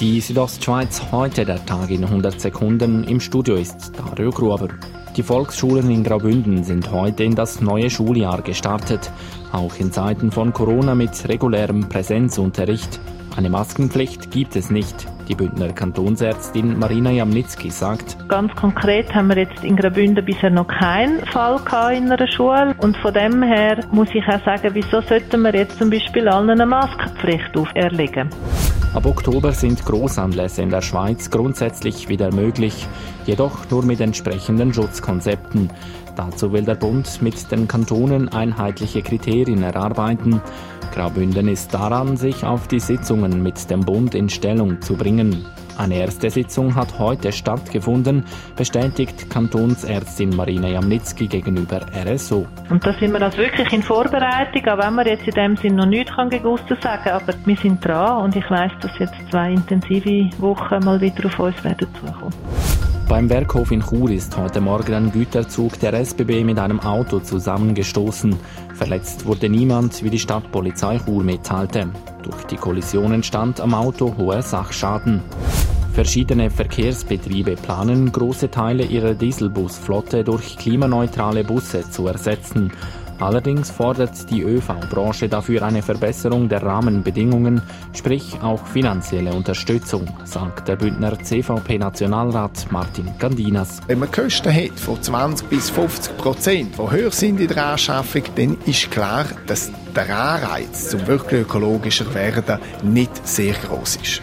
Die Südostschweiz heute der Tag in 100 Sekunden. Im Studio ist Dario Gruber. Die Volksschulen in Graubünden sind heute in das neue Schuljahr gestartet. Auch in Zeiten von Corona mit regulärem Präsenzunterricht. Eine Maskenpflicht gibt es nicht. Die Bündner Kantonsärztin Marina Jamnitzki sagt, Ganz konkret haben wir jetzt in Graubünden bisher noch keinen Fall in einer Schule. Und von dem her muss ich auch sagen, wieso sollten wir jetzt zum Beispiel allen eine Maskenpflicht auferlegen? Ab Oktober sind Großanlässe in der Schweiz grundsätzlich wieder möglich, jedoch nur mit entsprechenden Schutzkonzepten. Dazu will der Bund mit den Kantonen einheitliche Kriterien erarbeiten. Graubünden ist daran, sich auf die Sitzungen mit dem Bund in Stellung zu bringen. Eine erste Sitzung hat heute stattgefunden, bestätigt Kantonsärztin Marina Jamnitzki gegenüber RSO. Und da sind wir also wirklich in Vorbereitung, auch wenn man jetzt in dem Sinn noch nichts kann gegusten sagen, aber wir sind dran und ich weiß, dass jetzt zwei intensive Wochen mal wieder auf uns werden zukommen. Beim Werkhof in Chur ist heute Morgen ein Güterzug der SBB mit einem Auto zusammengestoßen. Verletzt wurde niemand, wie die Stadtpolizei Chur mitteilte. Durch die Kollision entstand am Auto hoher Sachschaden. Verschiedene Verkehrsbetriebe planen, große Teile ihrer Dieselbusflotte durch klimaneutrale Busse zu ersetzen. Allerdings fordert die ÖV-Branche dafür eine Verbesserung der Rahmenbedingungen, sprich auch finanzielle Unterstützung, sagt der Bündner CVP-Nationalrat Martin Gandinas. Wenn man Kosten hat von 20 bis 50 Prozent, die höher sind in der Anschaffung, dann ist klar, dass der Anreiz zum wirklich ökologischer werden nicht sehr groß ist.